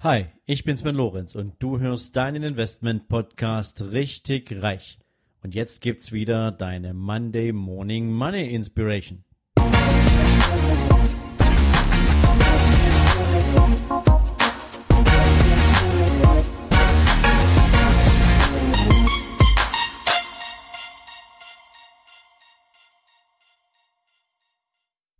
Hi, ich bin Sven Lorenz und du hörst deinen Investment Podcast richtig reich. Und jetzt gibt's wieder deine Monday Morning Money Inspiration.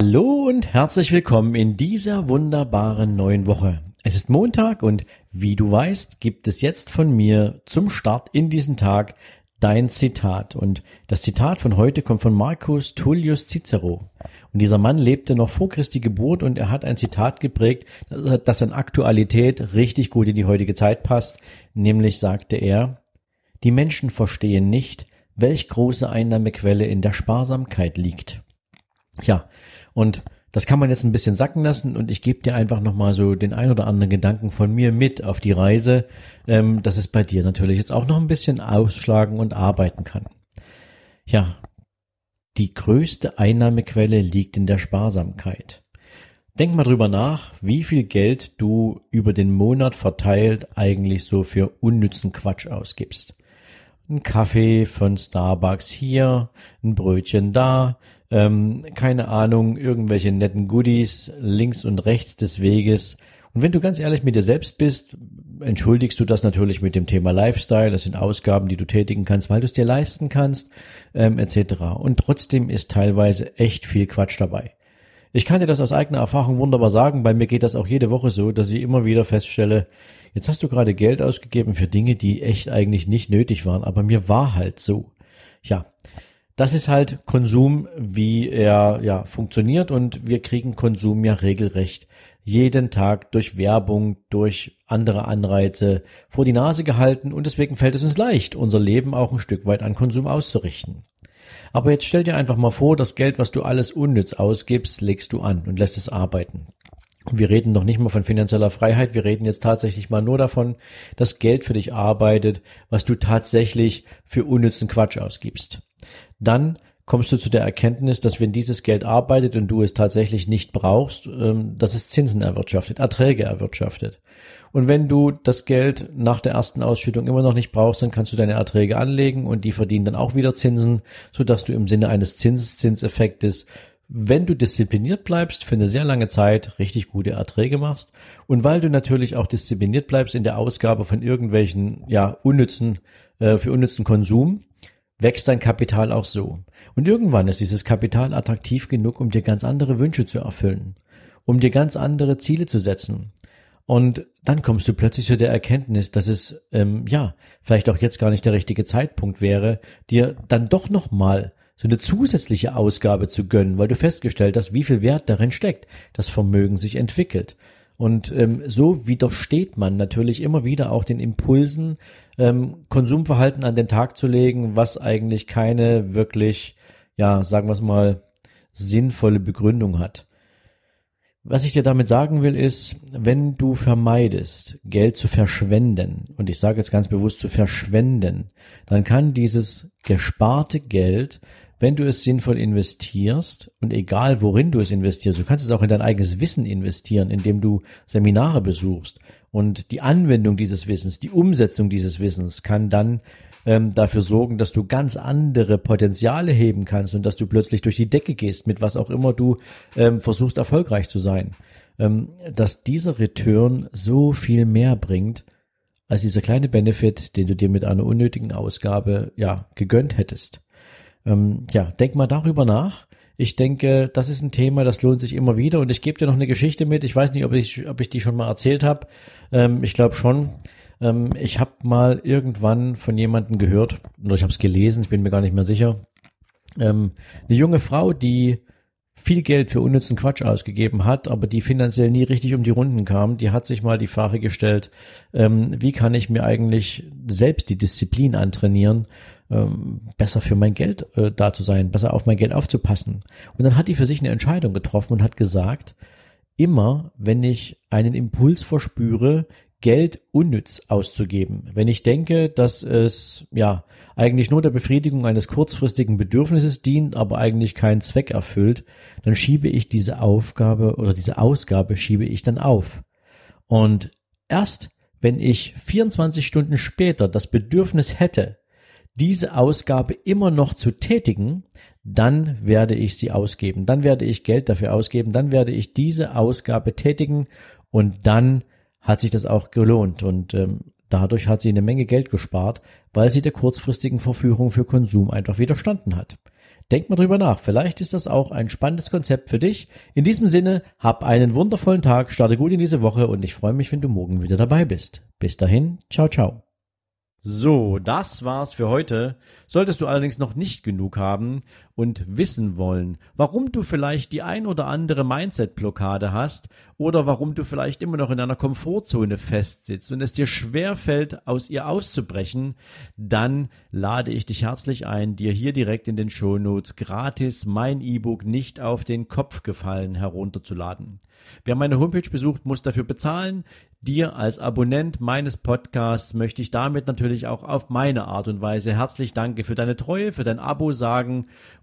Hallo und herzlich willkommen in dieser wunderbaren neuen Woche. Es ist Montag und wie du weißt, gibt es jetzt von mir zum Start in diesen Tag dein Zitat. Und das Zitat von heute kommt von Marcus Tullius Cicero. Und dieser Mann lebte noch vor Christi Geburt und er hat ein Zitat geprägt, das an Aktualität richtig gut in die heutige Zeit passt. Nämlich sagte er, die Menschen verstehen nicht, welch große Einnahmequelle in der Sparsamkeit liegt. Ja, und das kann man jetzt ein bisschen sacken lassen und ich gebe dir einfach nochmal so den ein oder anderen Gedanken von mir mit auf die Reise, ähm, dass es bei dir natürlich jetzt auch noch ein bisschen ausschlagen und arbeiten kann. Ja, die größte Einnahmequelle liegt in der Sparsamkeit. Denk mal drüber nach, wie viel Geld du über den Monat verteilt eigentlich so für unnützen Quatsch ausgibst. Ein Kaffee von Starbucks hier, ein Brötchen da, ähm, keine Ahnung, irgendwelche netten Goodies links und rechts des Weges. Und wenn du ganz ehrlich mit dir selbst bist, entschuldigst du das natürlich mit dem Thema Lifestyle. Das sind Ausgaben, die du tätigen kannst, weil du es dir leisten kannst, ähm, etc. Und trotzdem ist teilweise echt viel Quatsch dabei. Ich kann dir das aus eigener Erfahrung wunderbar sagen. Bei mir geht das auch jede Woche so, dass ich immer wieder feststelle, jetzt hast du gerade Geld ausgegeben für Dinge, die echt eigentlich nicht nötig waren, aber mir war halt so. Ja, das ist halt Konsum, wie er ja funktioniert und wir kriegen Konsum ja regelrecht jeden Tag durch Werbung, durch andere Anreize vor die Nase gehalten und deswegen fällt es uns leicht, unser Leben auch ein Stück weit an Konsum auszurichten. Aber jetzt stell dir einfach mal vor, das Geld, was du alles unnütz ausgibst, legst du an und lässt es arbeiten. Wir reden noch nicht mal von finanzieller Freiheit, wir reden jetzt tatsächlich mal nur davon, dass Geld für dich arbeitet, was du tatsächlich für unnützen Quatsch ausgibst dann kommst du zu der Erkenntnis, dass wenn dieses Geld arbeitet und du es tatsächlich nicht brauchst, ähm, dass es Zinsen erwirtschaftet, Erträge erwirtschaftet. Und wenn du das Geld nach der ersten Ausschüttung immer noch nicht brauchst, dann kannst du deine Erträge anlegen und die verdienen dann auch wieder Zinsen, sodass du im Sinne eines Zinseszinseffektes, wenn du diszipliniert bleibst, für eine sehr lange Zeit richtig gute Erträge machst. Und weil du natürlich auch diszipliniert bleibst in der Ausgabe von irgendwelchen, ja, unnützen, äh, für unnützen Konsum, wächst dein Kapital auch so. Und irgendwann ist dieses Kapital attraktiv genug, um dir ganz andere Wünsche zu erfüllen, um dir ganz andere Ziele zu setzen. Und dann kommst du plötzlich zu der Erkenntnis, dass es ähm, ja vielleicht auch jetzt gar nicht der richtige Zeitpunkt wäre, dir dann doch noch mal so eine zusätzliche Ausgabe zu gönnen, weil du festgestellt hast, wie viel Wert darin steckt, das Vermögen sich entwickelt. Und ähm, so widersteht man natürlich immer wieder auch den Impulsen, ähm, Konsumverhalten an den Tag zu legen, was eigentlich keine wirklich, ja, sagen wir es mal, sinnvolle Begründung hat. Was ich dir damit sagen will, ist, wenn du vermeidest, Geld zu verschwenden, und ich sage jetzt ganz bewusst zu verschwenden, dann kann dieses gesparte Geld wenn du es sinnvoll investierst und egal worin du es investierst, du kannst es auch in dein eigenes Wissen investieren, indem du Seminare besuchst und die Anwendung dieses Wissens, die Umsetzung dieses Wissens kann dann ähm, dafür sorgen, dass du ganz andere Potenziale heben kannst und dass du plötzlich durch die Decke gehst, mit was auch immer du ähm, versuchst erfolgreich zu sein. Ähm, dass dieser Return so viel mehr bringt, als dieser kleine Benefit, den du dir mit einer unnötigen Ausgabe ja gegönnt hättest. Ähm, ja, denk mal darüber nach. Ich denke, das ist ein Thema, das lohnt sich immer wieder. Und ich gebe dir noch eine Geschichte mit. Ich weiß nicht, ob ich, ob ich die schon mal erzählt habe. Ähm, ich glaube schon. Ähm, ich habe mal irgendwann von jemandem gehört, oder ich habe es gelesen, ich bin mir gar nicht mehr sicher. Ähm, eine junge Frau, die viel Geld für unnützen Quatsch ausgegeben hat, aber die finanziell nie richtig um die Runden kam, die hat sich mal die Frage gestellt, ähm, wie kann ich mir eigentlich selbst die Disziplin antrainieren, ähm, besser für mein Geld äh, da zu sein, besser auf mein Geld aufzupassen. Und dann hat die für sich eine Entscheidung getroffen und hat gesagt, immer wenn ich einen Impuls verspüre, Geld unnütz auszugeben. Wenn ich denke, dass es ja eigentlich nur der Befriedigung eines kurzfristigen Bedürfnisses dient, aber eigentlich keinen Zweck erfüllt, dann schiebe ich diese Aufgabe oder diese Ausgabe schiebe ich dann auf. Und erst wenn ich 24 Stunden später das Bedürfnis hätte, diese Ausgabe immer noch zu tätigen, dann werde ich sie ausgeben, dann werde ich Geld dafür ausgeben, dann werde ich diese Ausgabe tätigen und dann hat sich das auch gelohnt und ähm, dadurch hat sie eine Menge Geld gespart, weil sie der kurzfristigen Verführung für Konsum einfach widerstanden hat. Denk mal drüber nach. Vielleicht ist das auch ein spannendes Konzept für dich. In diesem Sinne, hab einen wundervollen Tag, starte gut in diese Woche und ich freue mich, wenn du morgen wieder dabei bist. Bis dahin, ciao, ciao. So, das war's für heute. Solltest du allerdings noch nicht genug haben und wissen wollen, warum du vielleicht die ein oder andere Mindset-Blockade hast oder warum du vielleicht immer noch in einer Komfortzone festsitzt und es dir schwer fällt, aus ihr auszubrechen, dann lade ich dich herzlich ein, dir hier direkt in den Shownotes gratis mein E-Book nicht auf den Kopf gefallen herunterzuladen. Wer meine Homepage besucht, muss dafür bezahlen. Dir als Abonnent meines Podcasts möchte ich damit natürlich auch auf meine Art und Weise herzlich danke für deine Treue, für dein Abo sagen